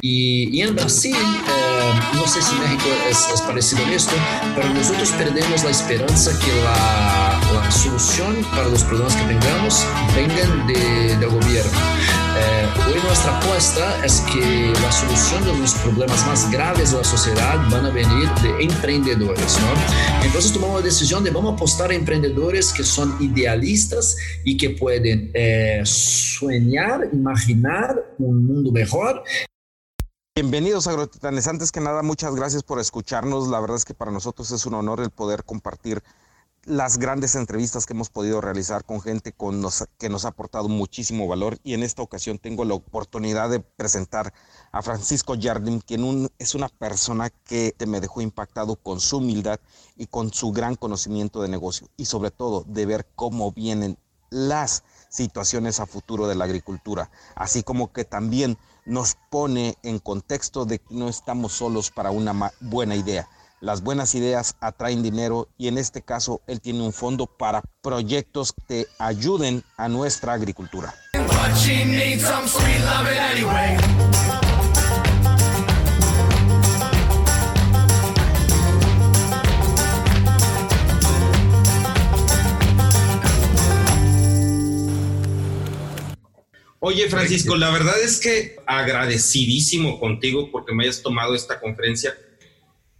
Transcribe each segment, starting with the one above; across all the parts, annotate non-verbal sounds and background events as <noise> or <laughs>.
Y, y, en Brasil, eh, no sé si México es, es, parecido en esto, pero nosotros perdemos la esperanza que la solución para los problemas que tengamos vengan de, del gobierno. Eh, hoy nuestra apuesta es que la solución de los problemas más graves de la sociedad van a de emprendedores, ¿no? Entonces tomamos la decisión de vamos a apostar a emprendedores que son idealistas y que pueden eh, soñar, imaginar un mundo mejor Bienvenidos agrotitanes. Antes que nada, muchas gracias por escucharnos. La verdad es que para nosotros es un honor el poder compartir las grandes entrevistas que hemos podido realizar con gente que nos ha aportado muchísimo valor y en esta ocasión tengo la oportunidad de presentar a Francisco Jardim, quien es una persona que me dejó impactado con su humildad y con su gran conocimiento de negocio y sobre todo de ver cómo vienen las situaciones a futuro de la agricultura, así como que también nos pone en contexto de que no estamos solos para una buena idea. Las buenas ideas atraen dinero y en este caso él tiene un fondo para proyectos que ayuden a nuestra agricultura. Oye, Francisco, la verdad es que agradecidísimo contigo porque me hayas tomado esta conferencia.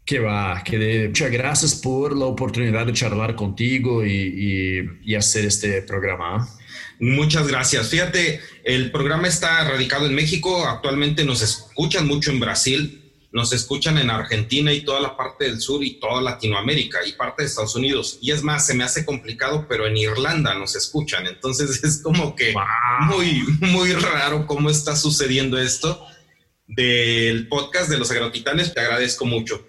Que va, que de, muchas gracias por la oportunidad de charlar contigo y, y, y hacer este programa. Muchas gracias. Fíjate, el programa está radicado en México, actualmente nos escuchan mucho en Brasil, nos escuchan en Argentina y toda la parte del sur y toda Latinoamérica y parte de Estados Unidos. Y es más, se me hace complicado, pero en Irlanda nos escuchan. Entonces <laughs> es como que muy, muy raro cómo está sucediendo esto del podcast de los agrotitanes. Te agradezco mucho.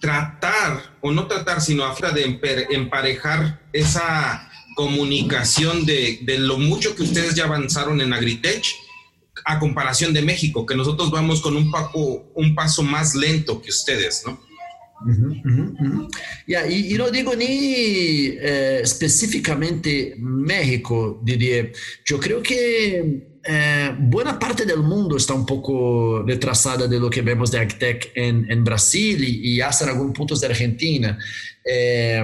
Tratar, o no tratar, sino a de emparejar esa comunicación de, de lo mucho que ustedes ya avanzaron en Agritech a comparación de México, que nosotros vamos con un, paco, un paso más lento que ustedes, ¿no? Yeah, y, y, no digo ni eh, específicamente México, diría. Yo creo que eh, buena parte del mundo está un poco retrasada de lo que vemos de AgTech en, en Brasil y, y, hasta en algunos puntos de Argentina. Eh,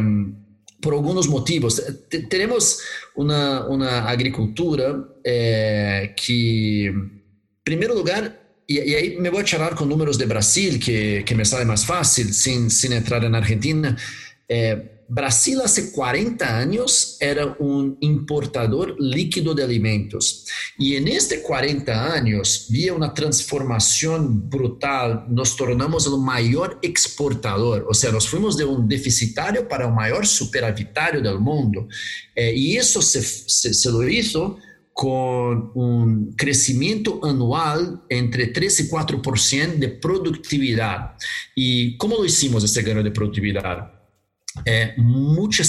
por algunos motivos. Tenemos una, una agricultura eh, que, en primer lugar, y, y, ahí me voy a charlar con números de Brasil, que, que me sale más fácil, sin, sin entrar en Argentina. Eh, Brasil hace 40 años era un importador líquido de alimentos y en este 40 años vía una transformación brutal, nos tornamos el mayor exportador, o sea, nos fuimos de un deficitario para un mayor superavitario del mundo eh, y eso se, se, se lo hizo con un crecimiento anual entre 3 y 4% de productividad. ¿Y cómo lo hicimos ese gano de productividad? É, muita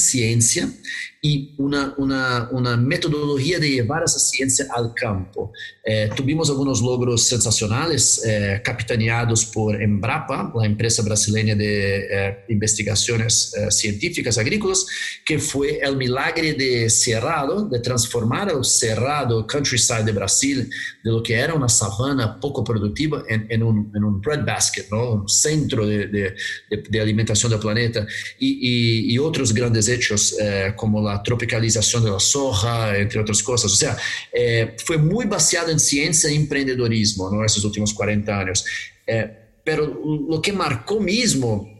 e uma, uma, uma metodologia de levar essa ciência ao campo. Eh, tuvimos alguns logros sensacionais, eh, capitaneados por Embrapa, a empresa brasileira de eh, investigações científicas agrícolas, que foi o milagre de Cerrado, de transformar o Cerrado, countryside de Brasil, de lo que era uma savana pouco produtiva, em, um, breadbasket, ¿no? centro de, de, de, do planeta, e, outros grandes hechos, como a tropicalização da soja, entre outras coisas. Ou seja, eh, foi muito baseado em ciência e empreendedorismo nesses últimos 40 anos. Eh, pero o que marcou mesmo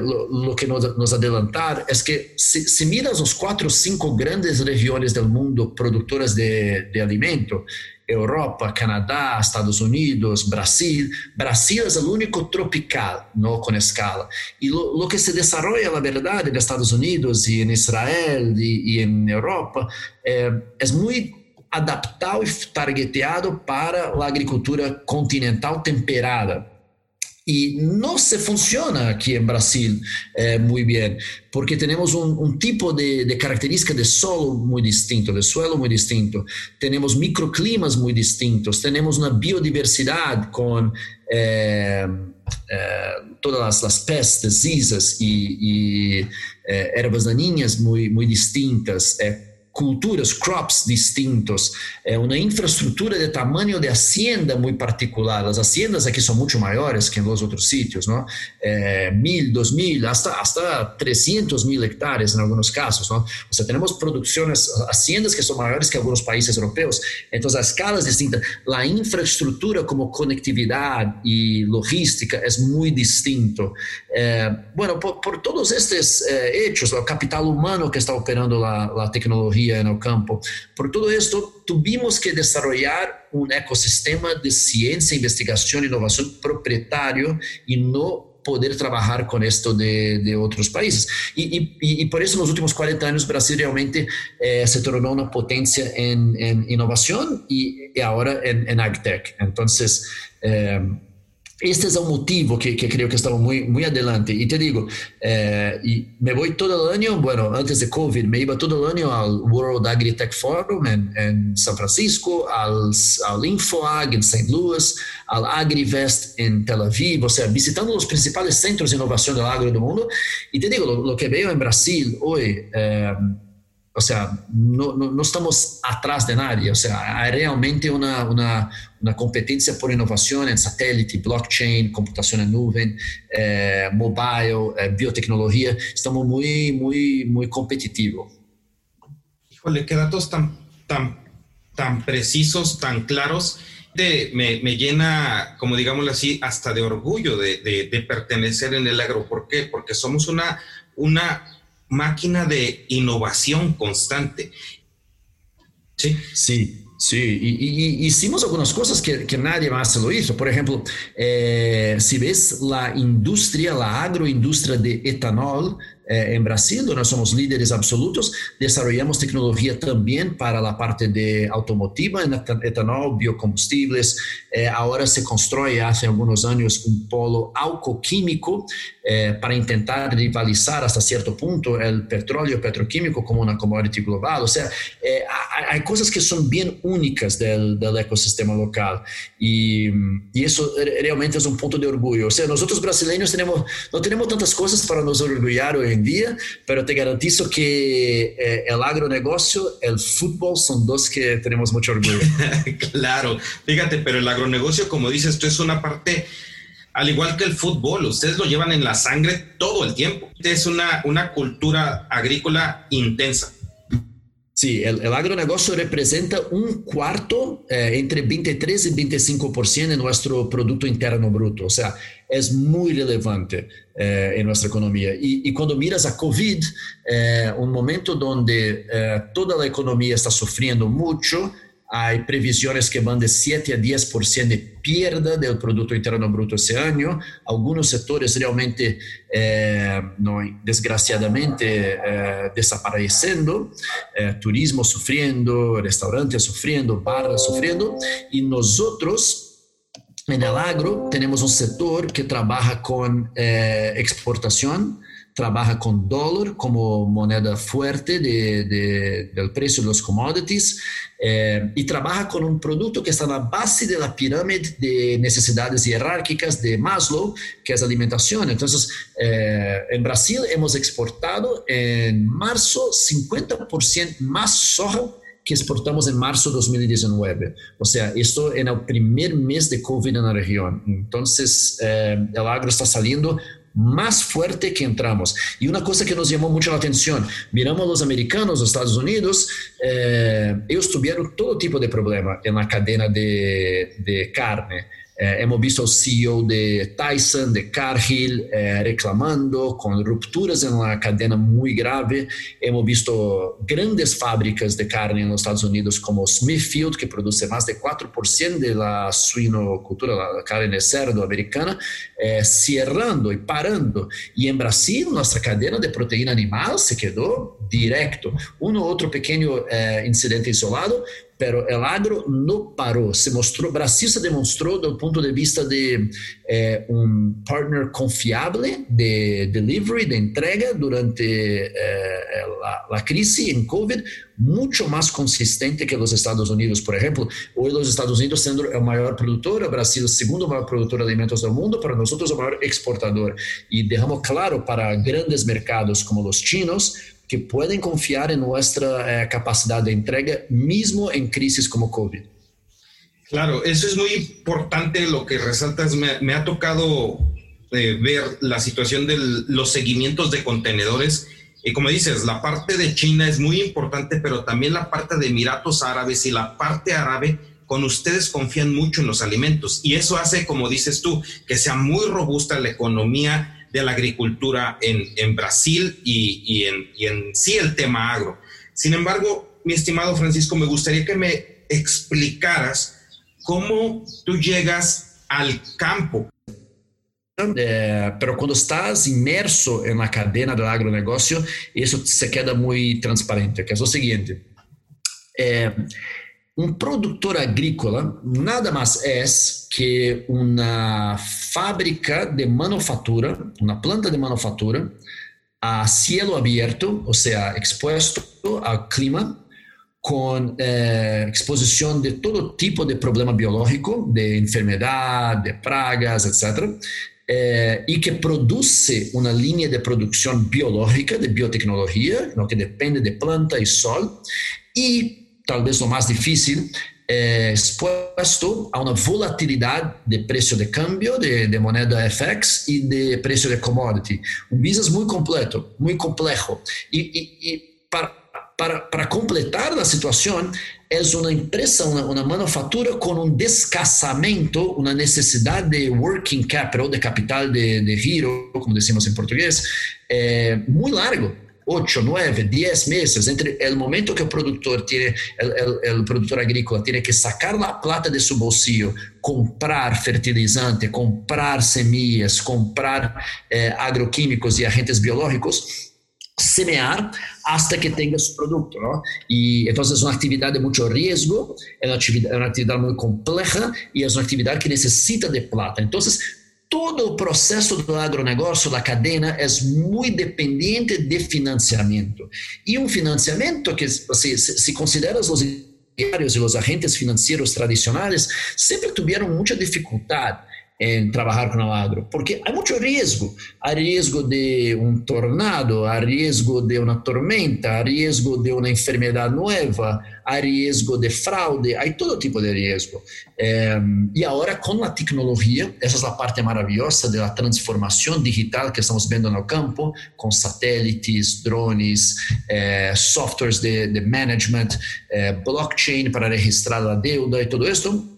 lo, lo, que nos, nos adelantar é que se, se miras os quatro, cinco grandes regiões do mundo produtoras de, de alimento, Europa, Canadá, Estados Unidos, Brasil. Brasil é o único tropical, no com escala. E o que se desenvolve, na verdade, nos Estados Unidos e em Israel e, e em Europa é, é muito adaptado e targeteado para a agricultura continental temperada y no se funciona aquí en Brasil eh, muy bien, porque tenemos un, un tipo de, de, característica de solo muy distinto, de suelo muy distinto, tenemos microclimas muy distintos, tenemos una biodiversidad con eh, eh, todas las, las pestes, diseases y, y eh, ervas daninhas muy, muy distintas. Eh, culturas, crops distintos, é uma infraestrutura de tamanho de hacienda muito particular. As haciendas aqui são muito maiores que em os outros sítios, não? É, mil, dois mil, hasta, hasta 300 mil hectares em alguns casos, não? Ou seja, temos produções, haciendas que são maiores que alguns países europeus, então as escalas distintas, a infraestrutura como conectividade e logística é muito distinto. É, bueno, por, por todos estes é, hechos, o capital humano que está operando a, a el campo. Por todo esto, tuvimos que desarrollar un ecosistema de ciencia, investigación, innovación propietario y no poder trabajar con esto de, de otros países. Y, y, y, por eso en los últimos 40 años Brasil realmente eh, se tornó una potencia en, en innovación y, y, ahora en, en AgTech. Entonces, eh, este es el motivo que, que, creo que estamos muy, muy adelante. Y te digo, eh, me voy todo año, bueno, antes de COVID, me iba todo año al World Agri-Tech Forum en, San Francisco, al InfoAg en St. Louis, al AgriVest en Tel Aviv, o sea, visitando los principales centros de innovación del agro del mundo. Y te digo, lo que veo en Brasil hoy, eh, o sea, no, no, no, estamos atrás de nadie, o sea, hay realmente una, una, una competencia por innovación en satélite, blockchain, computación en nube, eh, mobile, eh, biotecnología, estamos muy, muy, muy competitivos. Híjole, qué datos tan, tan, tan precisos, tan claros. De, me, me, llena, como digámoslo así, hasta de orgullo de, de, de pertenecer en el agro. ¿Por qué? Porque somos una, una máquina de innovación constante. Sí. Sí, Sí, y, hicimos algunas cosas que, que, nadie más lo hizo. Por ejemplo, eh, si ves la industria, la agroindustria de etanol, eh, en Brasil, donde somos líderes absolutos, desarrollamos tecnología también para la parte de automotiva, en etanol, biocombustibles. Eh, ahora se construye hace algunos años un polo alcoquímico eh, para intentar rivalizar hasta cierto punto el petróleo petroquímico como una commodity global. O sea, hay cosas que son bien únicas del, del ecosistema local y, y, eso realmente es un punto de orgullo. O sea, nosotros brasileños tenemos, no tenemos tantas cosas para nos orgullar hoy día, pero te garantizo que eh, el agronegocio, el fútbol son dos que tenemos mucho orgullo. <laughs> claro, fíjate, pero el agronegocio, como dices, esto es una parte, al igual que el fútbol, ustedes lo llevan en la sangre todo el tiempo. Es una, una cultura agrícola intensa. Sí, el, el, agronegocio representa un cuarto, eh, entre 23 y 25% de nuestro Producto Interno Bruto. O sea, es muy relevante eh, en nuestra economía. Y, y, cuando miras a COVID, eh, un momento donde eh, toda la economía está sufriendo mucho, hay previsiones que van de 7 a 10% de pierda del Producto Interno Bruto ese año. Algunos sectores realmente, eh, desgraciadamente, eh. Eh, turismo sufriendo, restaurantes sufriendo, barras sufriendo. Y nosotros, en el agro, tenemos un sector que trabaja con exportación trabaja con dólar como moneda fuerte de, de, del precio commodities eh, y trabaja con un producto que está en la base de la pirámide de necesidades jerárquicas de Maslow, que es alimentación. Entonces, eh, en Brasil hemos exportado en marzo 50% más soja que exportamos en marzo de 2019. O sea, esto en el primer mes de COVID en la región. Entonces, eh, el agro está saliendo más fuerte que entramos. Y una cosa que nos llamó mucho la atención, miramos los americanos, los Estados Unidos, eh, ellos tuvieron todo tipo de problema en la cadena de, de carne. Eh, hemos visto al CEO de Tyson, de Cargill, eh, reclamando con rupturas en la cadena muy grave. Hemos visto grandes fábricas de carne en los Estados Unidos como Smithfield, que produce más de 4% de la suinocultura, la carne de cerdo americana, eh, cerrando y parando. Y en Brasil, nuestra cadena de proteína animal se quedó directo. Uno otro pequeño eh, incidente isolado, pero el agro no paró, se mostró, Brasil se demostró desde el punto de vista de eh, un partner confiable de delivery, de entrega durante eh, la, la, crisis en COVID, mucho más consistente que los Estados Unidos, por ejemplo. Hoy los Estados Unidos siendo el mayor productor, Brasil el segundo mayor productor de alimentos del mundo, para nosotros el mayor exportador. Y dejamos claro para grandes mercados como los chinos, que pueden confiar en nuestra eh, capacidad de entrega, mismo en crisis como COVID. Claro, eso es muy importante lo que resaltas. Me, ha tocado eh, ver la situación de los seguimientos de contenedores. Y como dices, la parte de China es muy importante, pero también la parte de Emiratos Árabes y la parte árabe, con ustedes confían mucho en los alimentos. Y eso hace, como dices tú, que sea muy robusta la economía de la agricultura en, Brasil y, en, y en sí el tema agro. Sin embargo, mi estimado Francisco, me gustaría que me explicaras cómo tú llegas al campo. É, pero quando estás inmerso na cadena do agronegócio, isso se queda muito transparente, que é o seguinte, é, um produtor agrícola nada mais é que uma fábrica de manufatura, uma planta de manufatura a cielo aberto, ou seja, exposto ao clima, com eh, exposição de todo tipo de problema biológico, de enfermidade, de pragas, etc., eh, que produz uma linha de produção biológica, de biotecnologia, no que depende de planta e sol, e talvez o mais difícil, é exposto a uma volatilidade de preço de câmbio, de, de moeda FX e de preço de commodity. Um business muito completo, muito complexo. E, e para, para, para completar a situação, é uma empresa, uma, manufatura com um descasamento, uma necessidade de working capital, de capital de, de giro, como decimos em português, é, muito largo. 8, 9, 10 meses. Entre el momento que el productor tiene, el, el, el, productor agrícola tiene que sacar la plata de su bolsillo, comprar fertilizante, comprar semillas, comprar eh, agroquímicos y agentes biológicos, semear hasta que tenga su producto, ¿no? Y entonces es una actividad de mucho riesgo, es una actividad, una actividad muy compleja y es una actividad que necesita de plata. Entonces, todo o processo do agronegócio, da cadeia, é muito dependente de financiamento. E um financiamento que, se, se considera os e os agentes financeiros tradicionais, sempre tiveram muita dificuldade em trabalhar com o agro, porque há muito risco. Há risco de um tornado, há risco de uma tormenta, há risco de uma enfermidade nova, há risco de fraude, há todo tipo de risco. Eh, e agora, com a tecnologia, essa é a parte maravilhosa da transformação digital que estamos vendo no campo, com satélites, drones, eh, softwares de, de management, eh, blockchain para registrar a deuda e tudo isso,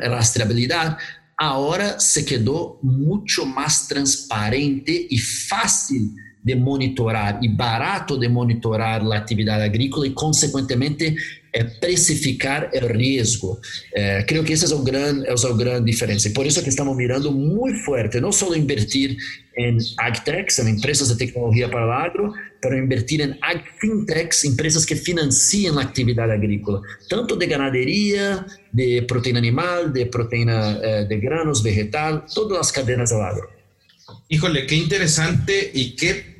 rastreabilidade ahora se quedó mucho más transparente y fácil de monitorar y barato de monitorar la actividad agrícola y consecuentemente é precificar o risco. É, creio que essa é a grande, é a grande diferença. E por isso que estamos mirando muito forte, não só invertir em agtechs, em empresas de tecnologia para o agro, mas invertir em agfintechs, empresas que financiam a atividade agrícola, tanto de ganaderia, de proteína animal, de proteína eh, de granos, vegetal, todas as cadenas do agro. Híjole, qué interesante y qué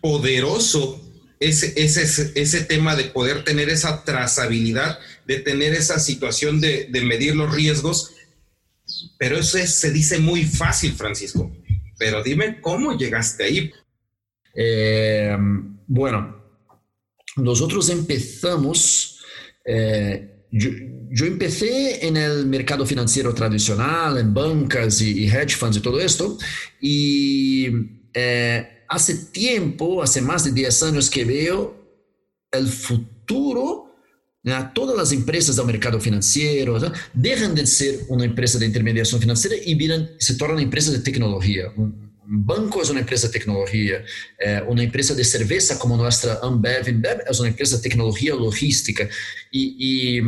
poderoso ese, ese, ese tema de poder tener esa trazabilidad, de tener esa situación de, de medir los riesgos, pero eso se dice muy fácil, Francisco. Pero dime cómo llegaste ahí. Eh, bueno, nosotros empezamos, eh, yo, empecé el mercado financiero tradicional, en bancas y hedge funds y todo esto, y eh, hace tiempo, hace más de 10 años que veo el futuro Todas as empresas do mercado financeiro ¿no? deixam de ser uma empresa de intermediação financeira e viram, se tornam empresa de tecnologia. Um banco é uma empresa de tecnologia, é, uma empresa de cerveja como nossa Ambev, Ambev é uma empresa de tecnologia logística. E, e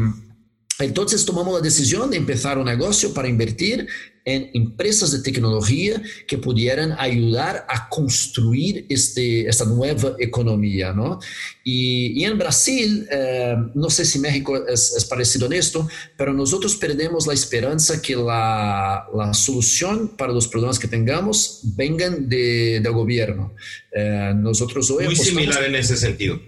então tomamos a decisão de começar um negócio para invertir em empresas de tecnologia que pudieran ajudar a construir este, esta nova economia. ¿no? E, e em Brasil, eh, não sei se México é, é parecido nisto, mas nós perdemos a esperança que a, a solução para os problemas que tengamos vengan de, do governo. Eh, nosotros hoy Muy similar en ese sentido.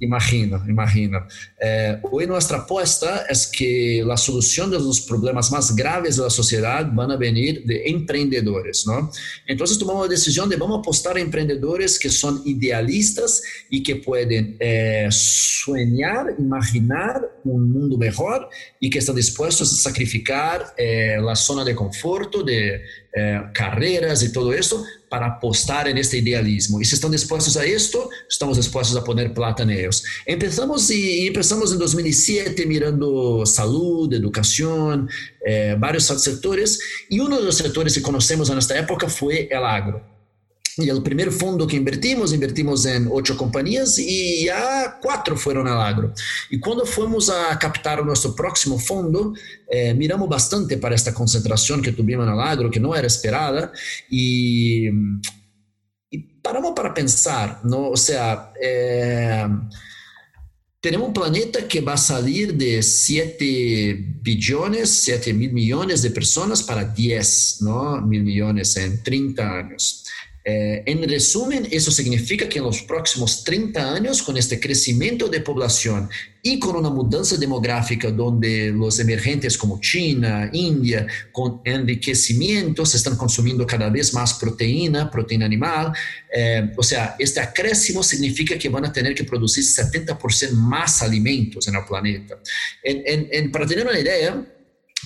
Imagino, imagino. Eh, hoy nuestra apuesta es que la solución de los problemas más graves de la sociedad van a venir de emprendedores, ¿no? Entonces tomamos la decisión de vamos a apostar a emprendedores que son idealistas y que pueden eh, soñar, imaginar un mundo mejor y que están dispuestos a sacrificar eh, la zona de conforto, de eh, carreras y todo eso para apostar en este idealismo. Y si están dispuestos a esto, estamos dispuestos a poner plata en ellos. Empezamos y en 2007 mirando salud, educación, eh, varios sectores, y uno de los sectores que conocemos en esta época fue el agro. Y el primer fondo que invertimos, invertimos en ocho compañías y ya cuatro fueron al agro. Y cuando fuimos a captar nuestro próximo fondo, eh, miramos bastante para esta concentración que tuvimos en el agro, que no era esperada, y, y paramos para pensar, ¿no? O sea, eh, tenemos un planeta que va a salir de 7 billones, 7 mil millones de personas para 10 ¿no? mil millones en 30 años. Eh, en resumen, eso significa que en los próximos 30 años, con este crecimiento de población y con una mudanza demográfica donde los emergentes como China, India, con enriquecimiento, se están consumiendo cada vez más proteína, proteína animal. Eh, o sea, este acréscimo significa que van a tener que producir 70% más alimentos en el planeta. En, en, para tener una idea,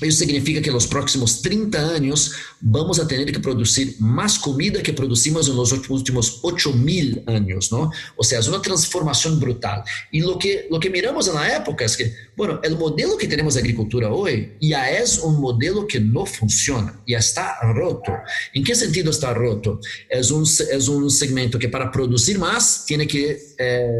eso significa que en los próximos 30 años vamos a tener que producir más comida que producimos en los últimos 8 mil años, ¿no? O sea, es una transformación brutal. Y lo que, lo que miramos en la época es que, bueno, el modelo que tenemos de agricultura hoy ya es un modelo que no funciona, ya está roto. ¿En qué sentido está roto? Un, es un segmento que para producir más tiene que... Eh,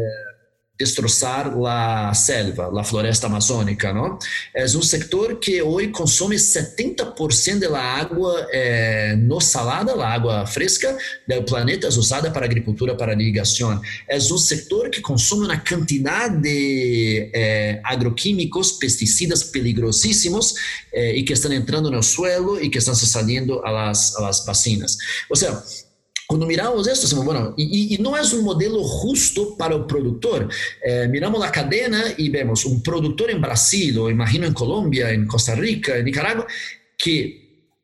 destrozar la selva, la floresta amazónica, ¿no? Es un sector que hoy consume 70% de la agua eh, no salada, la agua fresca del planeta es usada para agricultura, para irrigación. Es un sector que consume una cantidad de eh, agroquímicos, pesticidas peligrosísimos eh, y que están entrando en el suelo y que a las, a las vacinas. O sea, quando miramos isso, assim, bueno, não é um modelo justo para o produtor. Eh, miramos a cadena e vemos um produtor em Brasil, ou imagino em Colômbia, em Costa Rica, em Nicarágua, que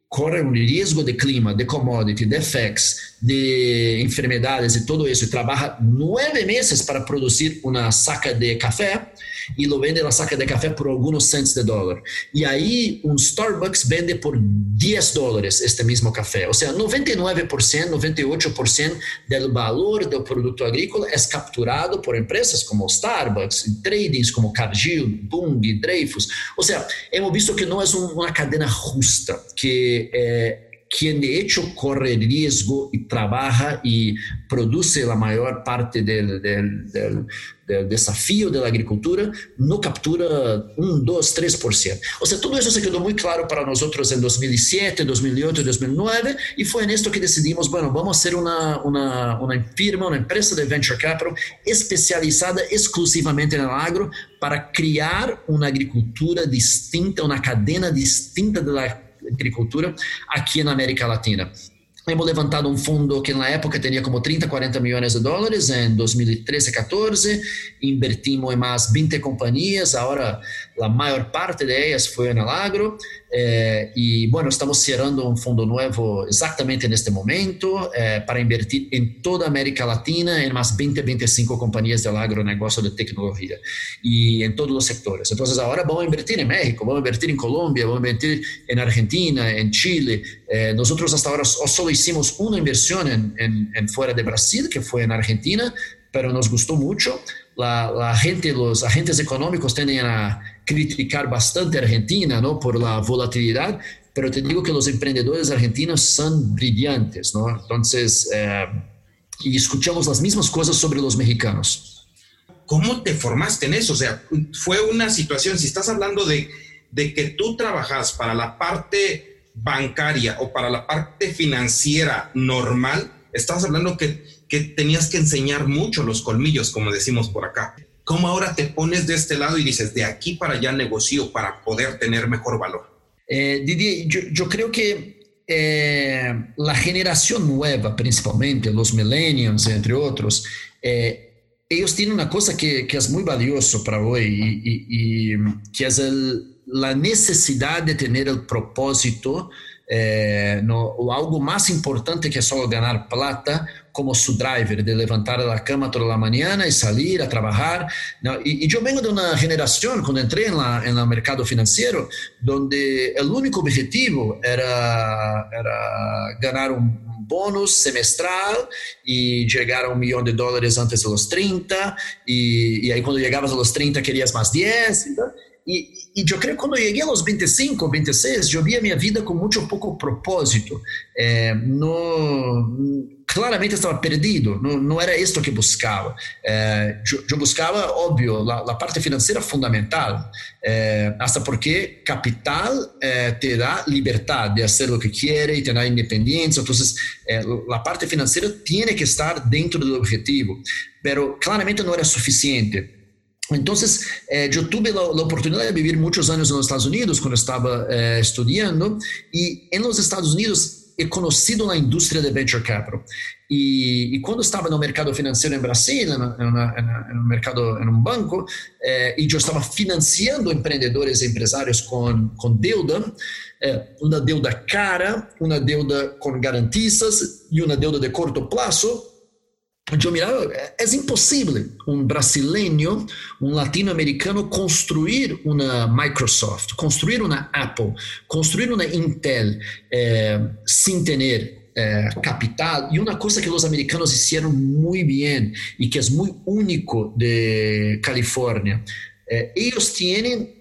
corre um risco de clima, de commodity, de FX, de enfermedades e tudo isso, e trabalha nove meses para produzir uma saca de café, y lo vende la saca de café por algunos cents de dólar. Y ahí un Starbucks vende por 10 dólares este mismo café. O sea, 99%, 98% del valor del producto agrícola es capturado por empresas como Starbucks, tradings como Cargill, Bunge, Dreyfus. O sea, hemos visto que es un, una cadena justa, que... Eh, quien de hecho corre riesgo y trabaja y produce la mayor parte del, del, desafío de la agricultura, no captura un, 2, 3%. O sea, todo eso se quedó muy claro para nosotros en 2007, 2008, 2009 y fue en esto que decidimos, bueno, vamos a hacer una, una, una firma, una empresa de venture capital especializada exclusivamente en el agro para crear una agricultura distinta, una cadena distinta de la agricultura aqui na América Latina. Hemos levantado um fundo que na época tinha como 30, 40 milhões de dólares em 2013, 14. Invertimos em mais 20 companhias, agora a maior parte de elas foi no agro. Eh, e, bueno, estamos cerrando um fundo novo exatamente neste momento eh, para invertir em toda a América Latina em mais 20, 25 companhias de agronegócio de tecnologia e em todos os setores. Então, agora vamos invertir em México, vamos invertir em Colômbia, vamos invertir em Argentina, em Chile. Eh, nós, hasta agora, só hicimos uma inversão em, fora de Brasil, que foi na Argentina, pero nos gostou muito. La, la gente, os agentes econômicos tendem a criticar bastante a Argentina ¿no? por la volatilidad, pero te digo que los emprendedores argentinos son brillantes, ¿no? Entonces, eh, y escuchamos las mismas cosas sobre los mexicanos. ¿Cómo te formaste en eso? O sea, fue una situación, si estás hablando de, de que tú trabajas para la parte bancaria o para la parte financiera normal, estás hablando que, que tenías que enseñar mucho los colmillos, como decimos por acá. ¿Cómo ahora te pones de este lado y dices, de aquí para allá negocio para poder tener mejor valor? Eh, Didier, yo, yo, creo que eh, la generación nueva, principalmente los millennials, entre otros, eh, ellos tienen una cosa que, que es muy valioso para hoy y, y, y que es el, la necesidad de tener el propósito é, no, algo mais importante que só ganhar plata como su driver, de levantar da cama toda a manhã e sair a trabalhar. E, eu venho de uma geração, quando entrei no mercado financeiro, onde o único objetivo era, era um bônus semestral e chegar a um milhão de dólares antes dos 30, e, e aí quando chegavas aos 30 querias mais 10, então, e, e eu creio que quando eu cheguei aos 25, 26, eu via minha vida com muito pouco propósito. É, no, claramente estava perdido, não, não era isto que buscava. É, eu, buscava, óbvio, a, a parte financeira fundamental, é, até porque capital é, te dá liberdade de fazer o que quer e te independência. Então, é, a parte financeira tem que estar dentro do objetivo, mas claramente não era suficiente. Entonces, eh, yo tuve la, la, oportunidad de vivir muchos años en los Estados Unidos cuando estaba eh, estudiando y en los Estados Unidos he conocido la industria de venture capital. Y, y cuando estaba en el mercado financiero en Brasil, en, una, en, en un mercado, en un banco, eh, y yo estaba financiando emprendedores e empresarios con, con deuda, eh, una deuda cara, una deuda con garantistas y una deuda de corto plazo, mirava, é impossível um brasileiro, um latino-americano construir uma Microsoft, construir uma Apple, construir uma Intel eh, sem ter eh, capital. E uma coisa que os americanos fizeram muito bem e que é muito único de Califórnia, eh, eles têm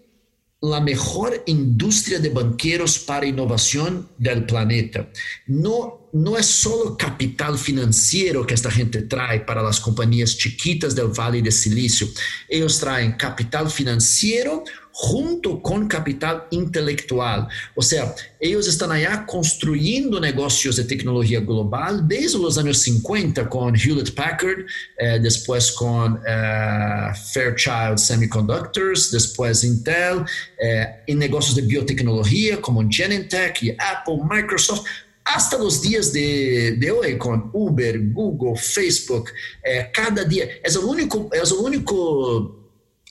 a melhor indústria de banqueiros para inovação do planeta. Não no es solo capital financiero que esta gente trae para las compañías chiquitas del Valle de Silicio. Ellos traen capital financiero junto con capital intelectual. O sea, ellos están allá construyendo negocios de tecnología global desde los años 50 con Hewlett Packard, eh, después con eh, Fairchild Semiconductors, después Intel, eh, en negocios de biotecnología como Genentech y Apple, Microsoft hasta los días de, de hoy con Uber, Google, Facebook, eh, cada día es el único, es el único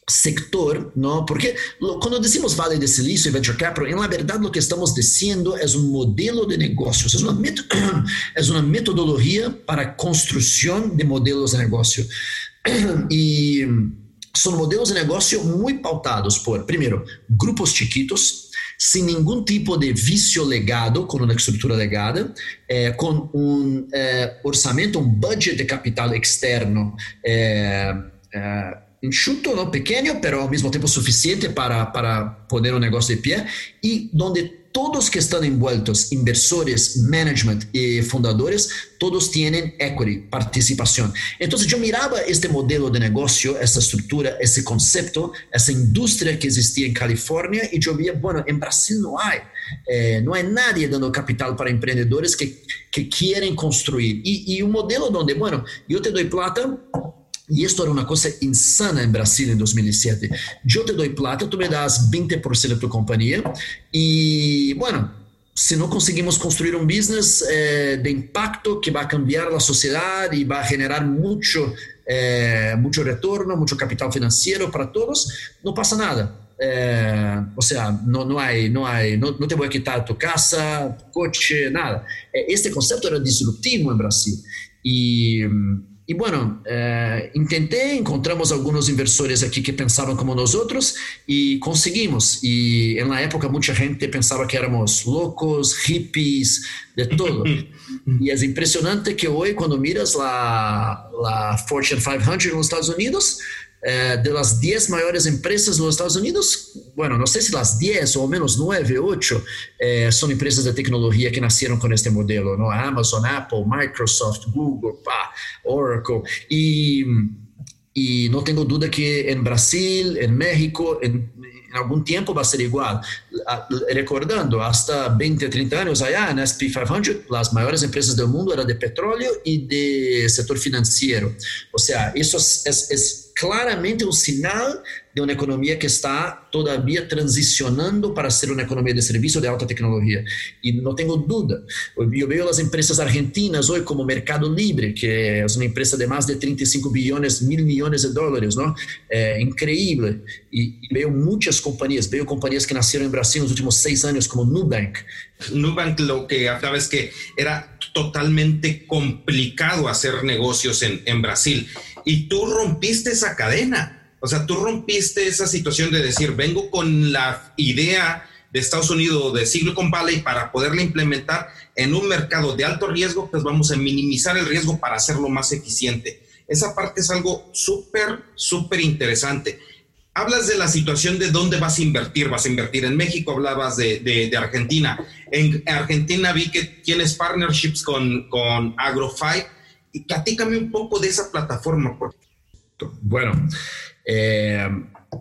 sector, ¿no? Porque lo, cuando decimos Vale de Silicio y Venture Capital, en la verdad lo que estamos diciendo es un modelo de negocios, es una, <clears throat> es una metodología para construcción de modelos de negocio. <clears throat> y son modelos de negocio muy pautados por, primero, grupos chiquitos, sem nenhum tipo de vício legado, com uma estrutura legada, é, com um é, orçamento, um budget de capital externo é, enxuto, não pequeno, mas ao mesmo tempo suficiente para, para poner um negócio de pé, e onde todos que estão envueltos, inversores, management e fundadores, todos têm equity, participação. Então, eu mirava este modelo de negócio, essa estrutura, esse conceito, essa indústria que existia em Califórnia e eu via, bueno, em Brasil não há. Eh, não há nadie dando capital para empreendedores que, que querem construir. E, um modelo onde, bueno, eu te dou plata, y esto era una cosa insana en Brasil en 2007. Yo te doy plata, tú me das 20% de tu compañía y bueno, si no conseguimos construir un business eh, de impacto que va a cambiar la sociedad y va a generar mucho, eh, mucho retorno, mucho capital financiero para todos, no pasa nada. Eh, o sea, no, no hay, no hay, no, no, te voy a quitar tu casa, tu coche, nada. Eh, este concepto era disruptivo en Brasil. Y e, bueno, eh, intenté, encontramos alguns inversores aqui que pensavam como nós outros e conseguimos. E na época muita gente pensava que éramos loucos, hippies, de todo. <laughs> e é impressionante que hoje, quando miras a Fortune 500 nos Estados Unidos, eh, de las 10 maiores empresas dos Estados Unidos, bueno, não sei se las 10 ou menos 9, 8 eh, são empresas de tecnologia que nasceram com este modelo, não? Amazon, Apple, Microsoft, Google, Oracle e e não tenho dúvida que em Brasil, em México, em, algum tempo vai ser igual. Recordando, hasta 20, 30 anos allá, na SP 500, as maiores empresas do mundo eram de petróleo e de setor financeiro. Ou seja, isso é claramente um sinal de uma economia que está todavia transicionando para ser uma economia de serviço de alta tecnologia. E não tenho dúvida. Eu vejo as empresas argentinas hoje como Mercado Libre, que é uma empresa de mais de 35 bilhões, mil milhões de dólares, não? É incrível. E, e vejo muitas companhias, vejo companhias que nasceram em Brasil nos últimos seis anos, como Nubank. Nubank lo que hablaba es que era totalmente complicado hacer negocios en, en Brasil. Y tú rompiste esa cadena o sea, tú rompiste esa situación de decir, vengo con la idea de Estados Unidos, de Silicon Valley, para poderla implementar en un mercado de alto riesgo, pues vamos a minimizar el riesgo para hacerlo más eficiente. Esa parte es algo súper, súper interesante. Hablas de la situación de dónde vas a invertir. Vas a invertir en México, hablabas de, Argentina. En Argentina vi que tienes partnerships con, con. Y platícame un poco de esa plataforma. Bueno, é,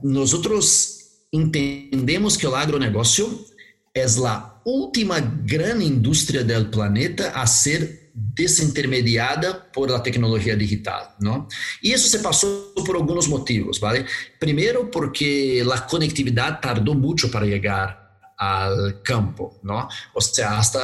nosotros entendemos que o agronegócio é a última grande indústria do planeta a ser desintermediada por la tecnologia digital, ¿no? E isso se passou por alguns motivos, ¿vale? Primeiro porque a conectividade tardou muito para chegar ao campo, ¿no? Ou seja, hasta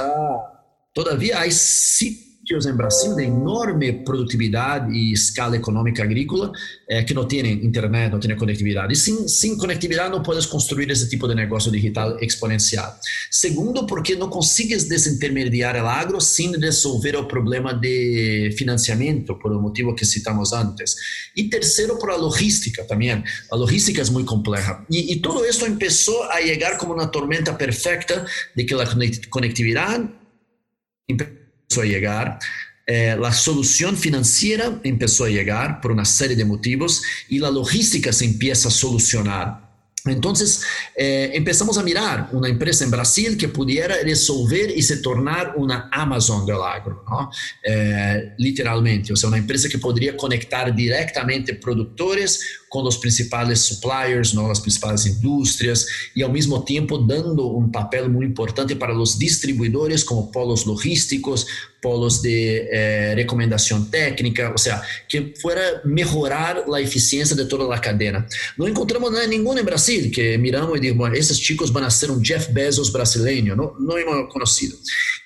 todavia há sítios em Brasil de enorme produtividade e escala econômica agrícola eh, que não têm internet, não têm conectividade. E sem, conectividade não podes construir esse tipo de negócio digital exponencial. Segundo, porque não consegues desintermediar o agro sem resolver o problema de financiamento, por o motivo que citamos antes. E terceiro, por a logística também. A logística é muito complexa. E, e tudo isso começou a chegar como uma tormenta perfeita de que a conectividade a llegar, eh, la solución financiera empezó a llegar por una serie de motivos y la logística se empieza a solucionar. Entonces eh, empezamos a mirar una empresa en Brasil que pudiera resolver y se tornar una Amazon del agro, ¿no? eh, literalmente, o sea, una empresa que podría conectar directamente productores con los principales suppliers, ¿no? las principales industrias y al mismo tiempo dando un papel muy importante para los distribuidores como polos logísticos, polos de eh, recomendación técnica, o sea, que fuera mejorar la eficiencia de toda la cadena. No encontramos nada ninguno en Brasil que miramos y dijimos, esos chicos a ser un Jeff Bezos brasileño, no, no hemos conocido.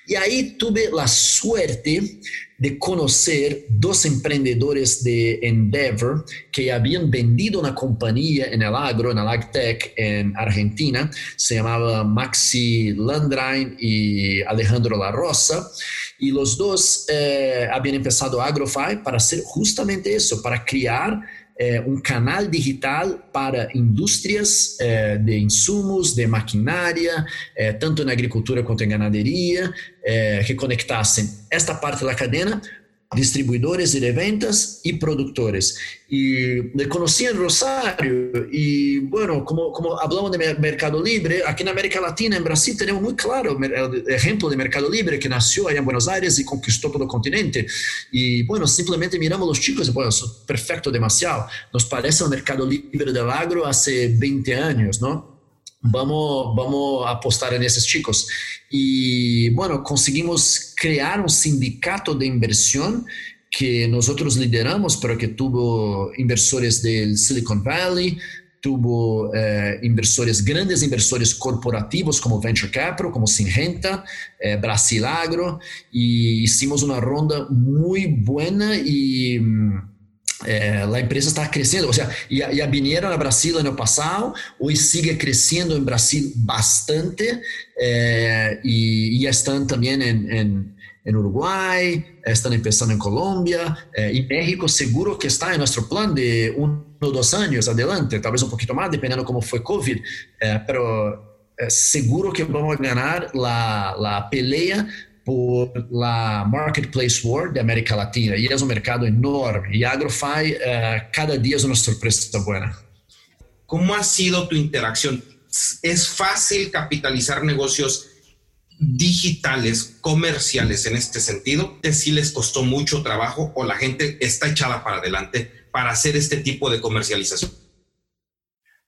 Y ahí tuve la suerte de conocer dos emprendedores de Endeavor que habían vendido una compañía en el agro, en el agtech en Argentina, se llamaba Maxi Landrein y Alejandro La Rosa, y los dos eh, habían empezado AgroFi para hacer justamente eso, para crear é, um canal digital para indústrias é, de insumos, de maquinária, é, tanto na agricultura quanto em ganaderia, que conectassem esta parte da cadeia distribuidores de ventas y productores. Y le conocí en Rosario y bueno, como, como hablamos de Mercado Libre, aquí en América Latina, en Brasil, tenemos muy claro el ejemplo de Mercado Libre que nació allá en Buenos Aires y conquistó todo el continente. Y bueno, simplemente miramos los chicos y bueno, perfecto, demasiado. Nos parece el Mercado Libre del agro hace 20 años, ¿no? Vamos, vamos apostar en esos chicos. Y bueno, conseguimos crear un sindicato de inversión que nosotros lideramos, pero que tuvo inversores del Silicon Valley, tuvo eh, inversores, grandes inversores corporativos como Venture Capital, como Sinrenta, eh, Brasilagro, y hicimos una ronda muy buena y... É, a empresa está crescendo, ou seja, e a, e a vinieron a Brasil ano passado, hoje sigue crescendo em Brasil bastante é, e, e estão também em, em, em Uruguai, estão começando em Colômbia é, e México seguro que está em nosso plano de um ou dois anos adelante, talvez um pouquinho mais, dependendo como foi Covid, pero é, seguro que vamos ganhar a peleia por la Marketplace World de América Latina y es un mercado enorme y AgroFi uh, cada día es una sorpresa buena. ¿Cómo ha sido tu interacción? ¿Es fácil capitalizar negocios digitales, comerciales en este sentido? ¿Si les costó mucho trabajo o la gente está echada para adelante para hacer este tipo de comercialización?